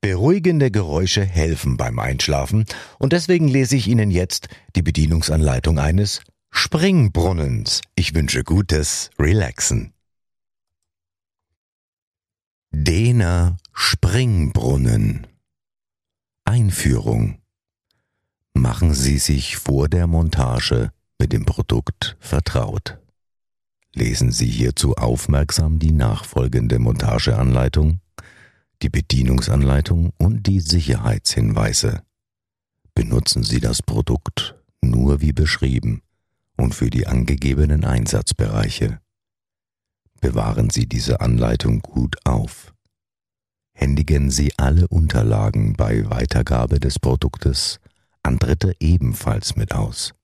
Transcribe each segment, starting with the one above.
Beruhigende Geräusche helfen beim Einschlafen und deswegen lese ich Ihnen jetzt die Bedienungsanleitung eines Springbrunnens. Ich wünsche gutes Relaxen. Dehner Springbrunnen Einführung Machen Sie sich vor der Montage mit dem Produkt vertraut. Lesen Sie hierzu aufmerksam die nachfolgende Montageanleitung die Bedienungsanleitung und die Sicherheitshinweise. Benutzen Sie das Produkt nur wie beschrieben und für die angegebenen Einsatzbereiche. Bewahren Sie diese Anleitung gut auf. Händigen Sie alle Unterlagen bei Weitergabe des Produktes an Dritte ebenfalls mit aus.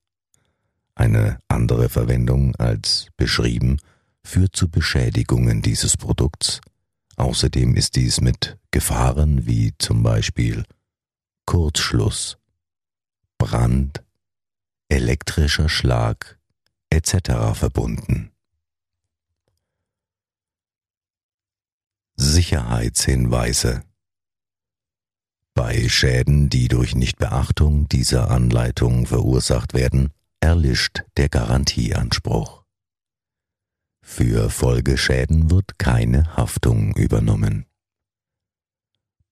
Eine andere Verwendung als beschrieben führt zu Beschädigungen dieses Produkts Außerdem ist dies mit Gefahren wie zum Beispiel Kurzschluss, Brand, elektrischer Schlag etc. verbunden. Sicherheitshinweise Bei Schäden, die durch Nichtbeachtung dieser Anleitung verursacht werden, erlischt der Garantieanspruch. Für Folgeschäden wird keine Haftung übernommen.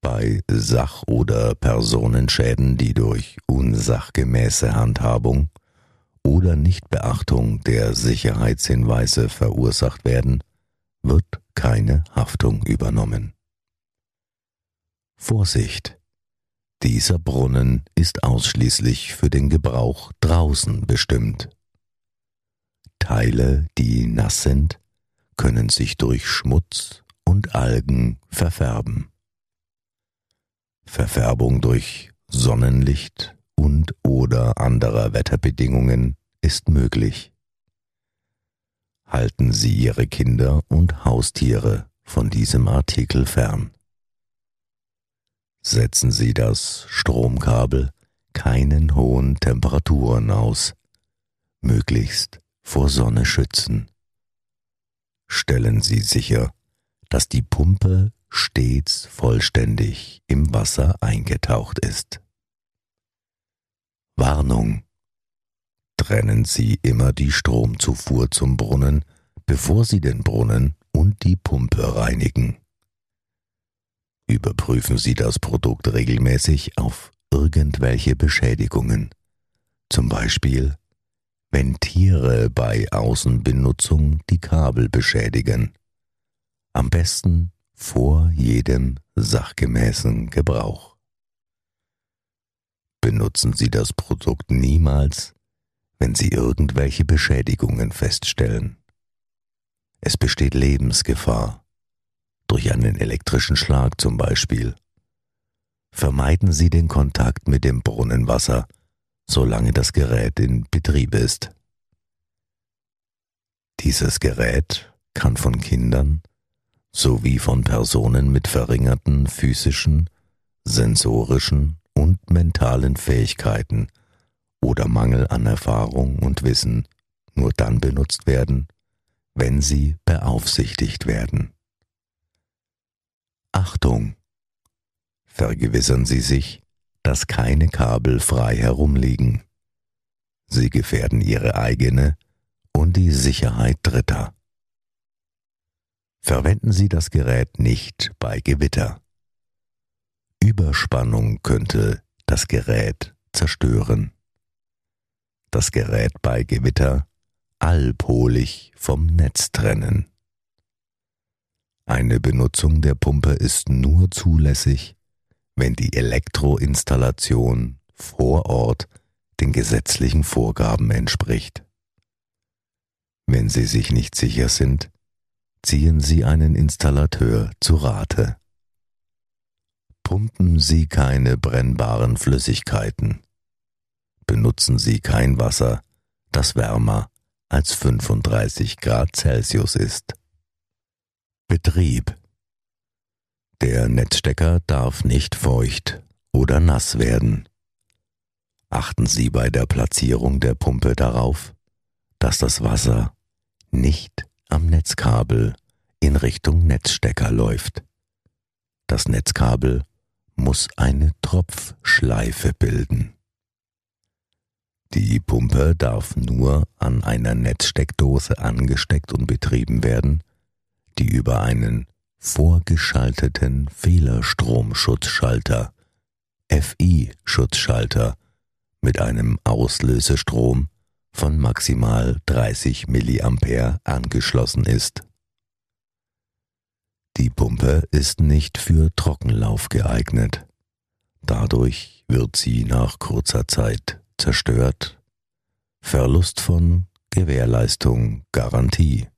Bei Sach- oder Personenschäden, die durch unsachgemäße Handhabung oder Nichtbeachtung der Sicherheitshinweise verursacht werden, wird keine Haftung übernommen. Vorsicht! Dieser Brunnen ist ausschließlich für den Gebrauch draußen bestimmt. Teile, die nass sind, können sich durch Schmutz und Algen verfärben. Verfärbung durch Sonnenlicht und oder anderer Wetterbedingungen ist möglich. Halten Sie Ihre Kinder und Haustiere von diesem Artikel fern. Setzen Sie das Stromkabel keinen hohen Temperaturen aus, möglichst vor Sonne schützen. Stellen Sie sicher, dass die Pumpe stets vollständig im Wasser eingetaucht ist. Warnung. Trennen Sie immer die Stromzufuhr zum Brunnen, bevor Sie den Brunnen und die Pumpe reinigen. Überprüfen Sie das Produkt regelmäßig auf irgendwelche Beschädigungen, zum Beispiel wenn Tiere bei Außenbenutzung die Kabel beschädigen. Am besten vor jedem sachgemäßen Gebrauch. Benutzen Sie das Produkt niemals, wenn Sie irgendwelche Beschädigungen feststellen. Es besteht Lebensgefahr, durch einen elektrischen Schlag zum Beispiel. Vermeiden Sie den Kontakt mit dem Brunnenwasser, solange das Gerät in Betrieb ist. Dieses Gerät kann von Kindern sowie von Personen mit verringerten physischen, sensorischen und mentalen Fähigkeiten oder Mangel an Erfahrung und Wissen nur dann benutzt werden, wenn sie beaufsichtigt werden. Achtung! Vergewissern Sie sich, dass keine Kabel frei herumliegen. Sie gefährden ihre eigene und die Sicherheit Dritter. Verwenden Sie das Gerät nicht bei Gewitter. Überspannung könnte das Gerät zerstören. Das Gerät bei Gewitter allpolig vom Netz trennen. Eine Benutzung der Pumpe ist nur zulässig, wenn die Elektroinstallation vor Ort den gesetzlichen Vorgaben entspricht. Wenn Sie sich nicht sicher sind, ziehen Sie einen Installateur zu Rate. Pumpen Sie keine brennbaren Flüssigkeiten. Benutzen Sie kein Wasser, das wärmer als 35 Grad Celsius ist. Betrieb Der Netzstecker darf nicht feucht oder nass werden. Achten Sie bei der Platzierung der Pumpe darauf, dass das Wasser nicht am Netzkabel in Richtung Netzstecker läuft. Das Netzkabel muss eine Tropfschleife bilden. Die Pumpe darf nur an einer Netzsteckdose angesteckt und betrieben werden, die über einen vorgeschalteten Fehlerstromschutzschalter FI-Schutzschalter mit einem Auslösestrom von maximal 30 mA angeschlossen ist. Die Pumpe ist nicht für Trockenlauf geeignet. Dadurch wird sie nach kurzer Zeit zerstört. Verlust von Gewährleistung, Garantie.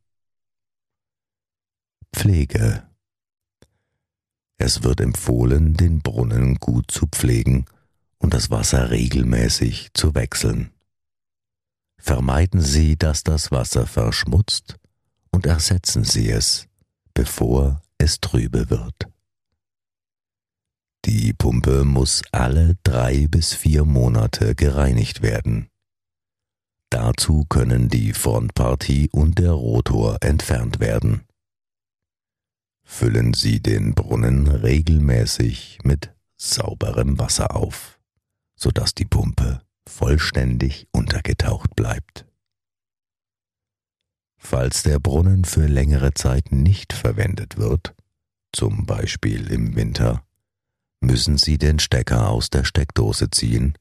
Pflege. Es wird empfohlen, den Brunnen gut zu pflegen und das Wasser regelmäßig zu wechseln. Vermeiden Sie, dass das Wasser verschmutzt und ersetzen Sie es, bevor es trübe wird. Die Pumpe muss alle drei bis vier Monate gereinigt werden. Dazu können die Frontpartie und der Rotor entfernt werden. Füllen Sie den Brunnen regelmäßig mit sauberem Wasser auf, sodass die Pumpe vollständig untergetaucht bleibt. Falls der Brunnen für längere Zeit nicht verwendet wird, zum Beispiel im Winter, müssen Sie den Stecker aus der Steckdose ziehen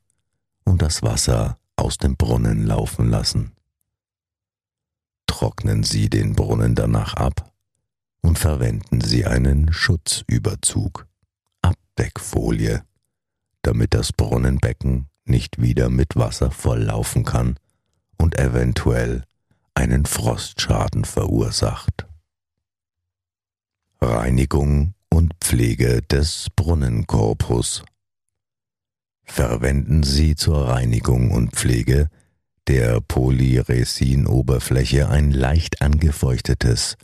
und das Wasser aus dem Brunnen laufen lassen. Trocknen Sie den Brunnen danach ab und verwenden Sie einen Schutzüberzug, Abdeckfolie, damit das Brunnenbecken nicht wieder mit Wasser volllaufen kann und eventuell einen Frostschaden verursacht. Reinigung und Pflege des Brunnenkorpus. Verwenden Sie zur Reinigung und Pflege der Polyresinoberfläche ein leicht angefeuchtetes,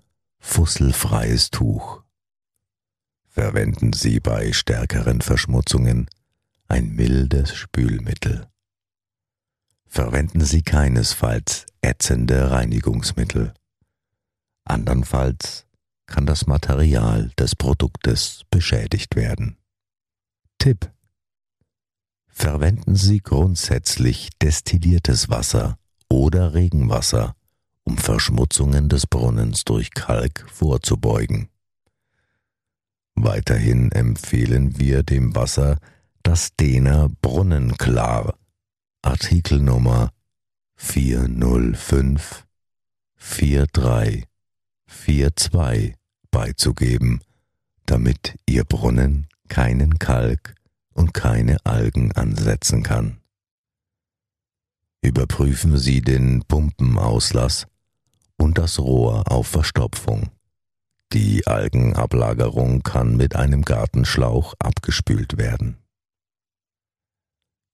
fusselfreies Tuch. Verwenden Sie bei stärkeren Verschmutzungen ein mildes Spülmittel. Verwenden Sie keinesfalls ätzende Reinigungsmittel. Andernfalls kann das Material des Produktes beschädigt werden. Tipp Verwenden Sie grundsätzlich destilliertes Wasser oder Regenwasser, um Verschmutzungen des Brunnens durch Kalk vorzubeugen. Weiterhin empfehlen wir dem Wasser das Dehner Brunnenklar, Artikelnummer 405 4342 beizugeben, damit Ihr Brunnen keinen Kalk und keine Algen ansetzen kann. Überprüfen Sie den Pumpenauslass und das Rohr auf Verstopfung. Die Algenablagerung kann mit einem Gartenschlauch abgespült werden.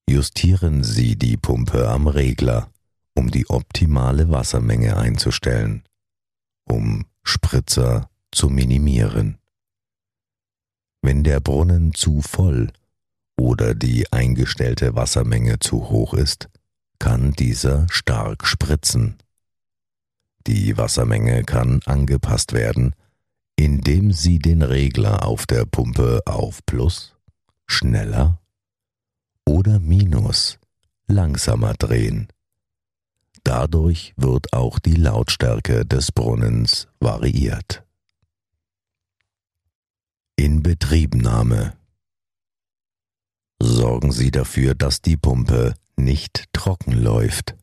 Justieren Sie die Pumpe am Regler, um die optimale Wassermenge einzustellen, um Spritzer zu minimieren. Wenn der Brunnen zu voll oder die eingestellte Wassermenge zu hoch ist, kann dieser stark spritzen. Die Wassermenge kann angepasst werden, indem Sie den Regler auf der Pumpe auf Plus, schneller oder Minus langsamer drehen. Dadurch wird auch die Lautstärke des Brunnens variiert. Inbetriebnahme Sorgen Sie dafür, dass die Pumpe nicht trocken läuft.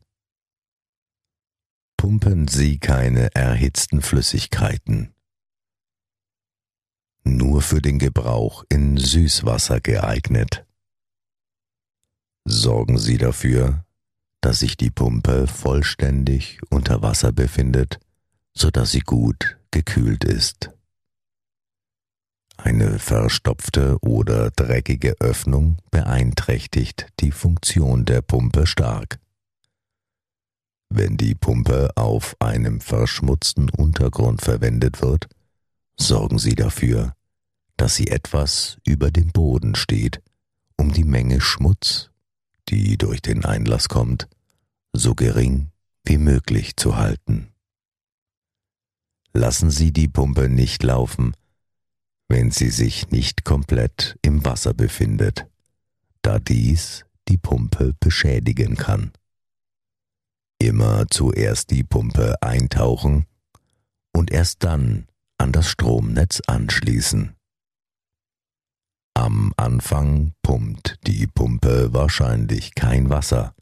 Pumpen Sie keine erhitzten Flüssigkeiten. Nur für den Gebrauch in Süßwasser geeignet sorgen Sie dafür, dass sich die Pumpe vollständig unter Wasser befindet, so dass sie gut gekühlt ist. Eine verstopfte oder dreckige Öffnung beeinträchtigt die Funktion der Pumpe stark. Wenn die Pumpe auf einem verschmutzten Untergrund verwendet wird, sorgen Sie dafür, dass sie etwas über dem Boden steht, um die Menge Schmutz, die durch den Einlass kommt, so gering wie möglich zu halten. Lassen Sie die Pumpe nicht laufen, wenn sie sich nicht komplett im Wasser befindet, da dies die Pumpe beschädigen kann. Immer zuerst die Pumpe eintauchen und erst dann an das Stromnetz anschließen. Am Anfang pumpt die Pumpe wahrscheinlich kein Wasser,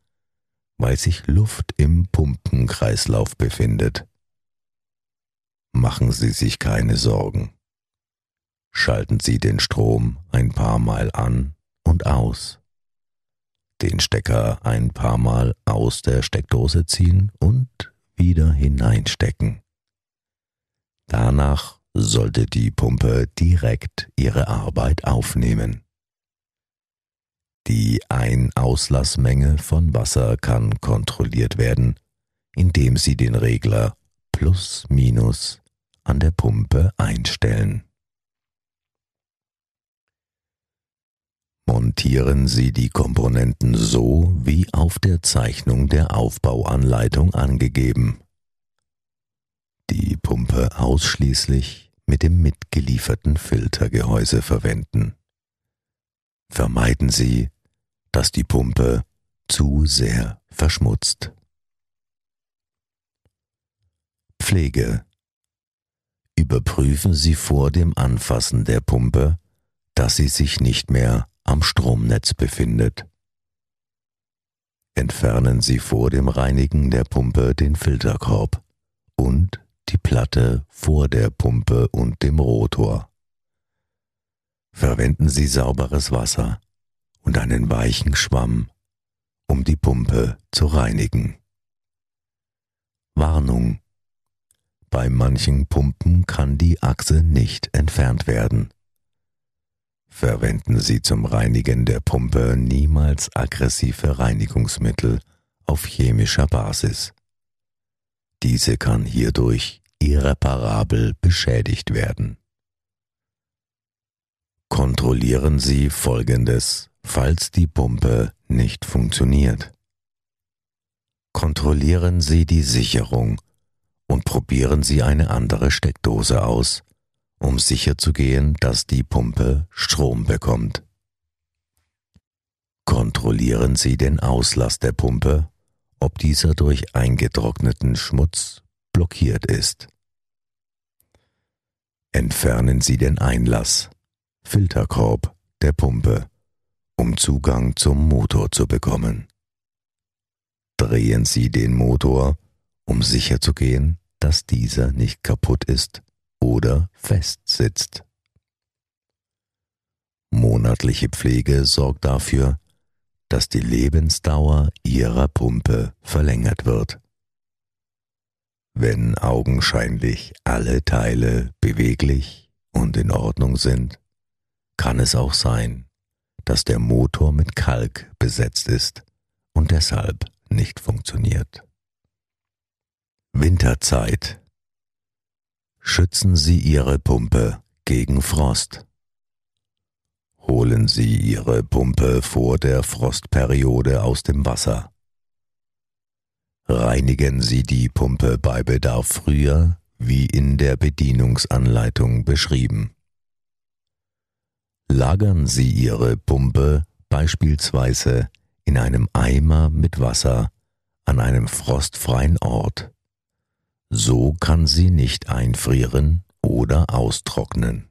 weil sich Luft im Pumpenkreislauf befindet. Machen Sie sich keine Sorgen. Schalten Sie den Strom ein paar Mal an und aus. Den Stecker ein paar Mal aus der Steckdose ziehen und wieder hineinstecken. Danach sollte die Pumpe direkt ihre Arbeit aufnehmen. Die Ein-Auslassmenge von Wasser kann kontrolliert werden, indem Sie den Regler plus minus an der Pumpe einstellen. Montieren Sie die Komponenten so wie auf der Zeichnung der Aufbauanleitung angegeben. Die Pumpe ausschließlich mit dem mitgelieferten Filtergehäuse verwenden. Vermeiden Sie, dass die Pumpe zu sehr verschmutzt. Pflege Überprüfen Sie vor dem Anfassen der Pumpe, dass sie sich nicht mehr am Stromnetz befindet. Entfernen Sie vor dem Reinigen der Pumpe den Filterkorb und die Platte vor der Pumpe und dem Rotor. Verwenden Sie sauberes Wasser und einen weichen Schwamm, um die Pumpe zu reinigen. Warnung. Bei manchen Pumpen kann die Achse nicht entfernt werden. Verwenden Sie zum Reinigen der Pumpe niemals aggressive Reinigungsmittel auf chemischer Basis. Diese kann hierdurch irreparabel beschädigt werden. Kontrollieren Sie Folgendes, falls die Pumpe nicht funktioniert. Kontrollieren Sie die Sicherung und probieren Sie eine andere Steckdose aus, um sicherzugehen, dass die Pumpe Strom bekommt. Kontrollieren Sie den Auslass der Pumpe, ob dieser durch eingetrockneten Schmutz blockiert ist. Entfernen Sie den Einlass, Filterkorb der Pumpe, um Zugang zum Motor zu bekommen. Drehen Sie den Motor, um sicherzugehen, dass dieser nicht kaputt ist oder festsitzt. Monatliche Pflege sorgt dafür, dass die Lebensdauer Ihrer Pumpe verlängert wird. Wenn augenscheinlich alle Teile beweglich und in Ordnung sind, kann es auch sein, dass der Motor mit Kalk besetzt ist und deshalb nicht funktioniert. Winterzeit Schützen Sie Ihre Pumpe gegen Frost. Holen Sie Ihre Pumpe vor der Frostperiode aus dem Wasser. Reinigen Sie die Pumpe bei Bedarf früher, wie in der Bedienungsanleitung beschrieben. Lagern Sie Ihre Pumpe beispielsweise in einem Eimer mit Wasser an einem frostfreien Ort. So kann sie nicht einfrieren oder austrocknen.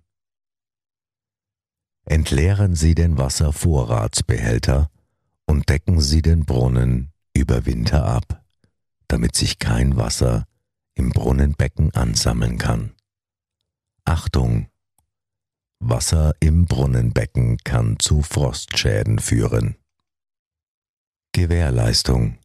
Entleeren Sie den Wasservorratsbehälter und decken Sie den Brunnen über Winter ab, damit sich kein Wasser im Brunnenbecken ansammeln kann. Achtung! Wasser im Brunnenbecken kann zu Frostschäden führen. Gewährleistung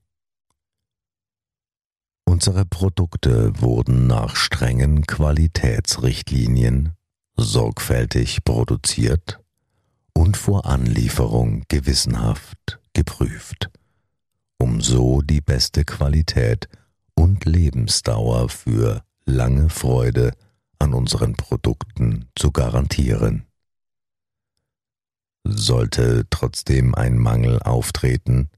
Unsere Produkte wurden nach strengen Qualitätsrichtlinien sorgfältig produziert und vor Anlieferung gewissenhaft geprüft, um so die beste Qualität und Lebensdauer für lange Freude an unseren Produkten zu garantieren. Sollte trotzdem ein Mangel auftreten,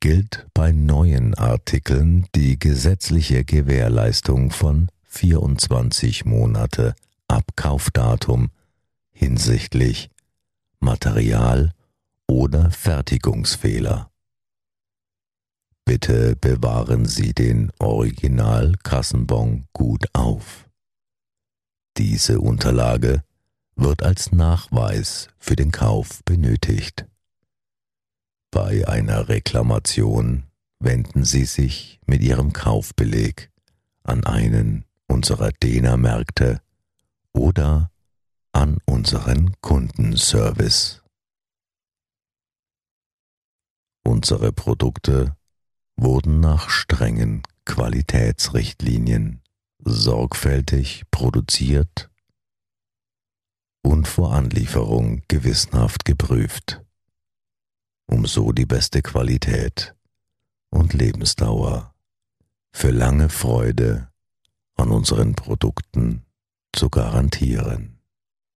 gilt bei neuen Artikeln die gesetzliche Gewährleistung von 24 Monate Abkaufdatum hinsichtlich Material oder Fertigungsfehler. Bitte bewahren Sie den Original-Kassenbon gut auf. Diese Unterlage wird als Nachweis für den Kauf benötigt. Bei einer Reklamation wenden Sie sich mit Ihrem Kaufbeleg an einen unserer Dena-Märkte oder an unseren Kundenservice. Unsere Produkte wurden nach strengen Qualitätsrichtlinien sorgfältig produziert und vor Anlieferung gewissenhaft geprüft, um so die beste Qualität und Lebensdauer für lange Freude an unseren Produkten zu garantieren.